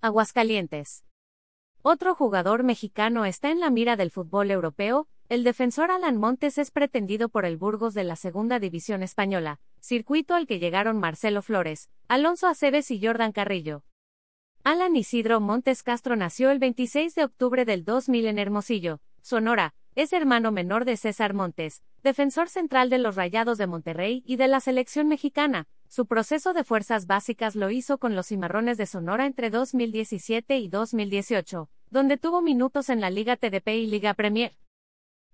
Aguascalientes. Otro jugador mexicano está en la mira del fútbol europeo, el defensor Alan Montes es pretendido por el Burgos de la Segunda División Española, circuito al que llegaron Marcelo Flores, Alonso Aceves y Jordan Carrillo. Alan Isidro Montes Castro nació el 26 de octubre del 2000 en Hermosillo, Sonora, es hermano menor de César Montes, defensor central de los Rayados de Monterrey y de la selección mexicana. Su proceso de fuerzas básicas lo hizo con los Cimarrones de Sonora entre 2017 y 2018, donde tuvo minutos en la Liga TDP y Liga Premier.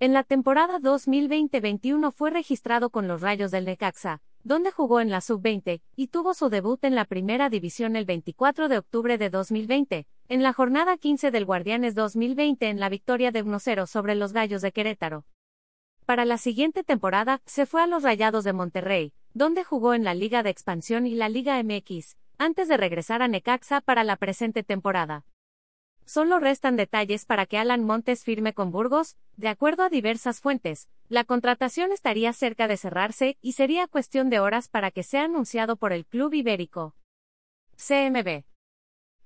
En la temporada 2020-21 fue registrado con los Rayos del Necaxa, donde jugó en la sub-20 y tuvo su debut en la primera división el 24 de octubre de 2020, en la jornada 15 del Guardianes 2020 en la victoria de 1-0 sobre los Gallos de Querétaro. Para la siguiente temporada, se fue a los Rayados de Monterrey, donde jugó en la Liga de Expansión y la Liga MX, antes de regresar a Necaxa para la presente temporada. Solo restan detalles para que Alan Montes firme con Burgos, de acuerdo a diversas fuentes. La contratación estaría cerca de cerrarse y sería cuestión de horas para que sea anunciado por el club ibérico. CMB.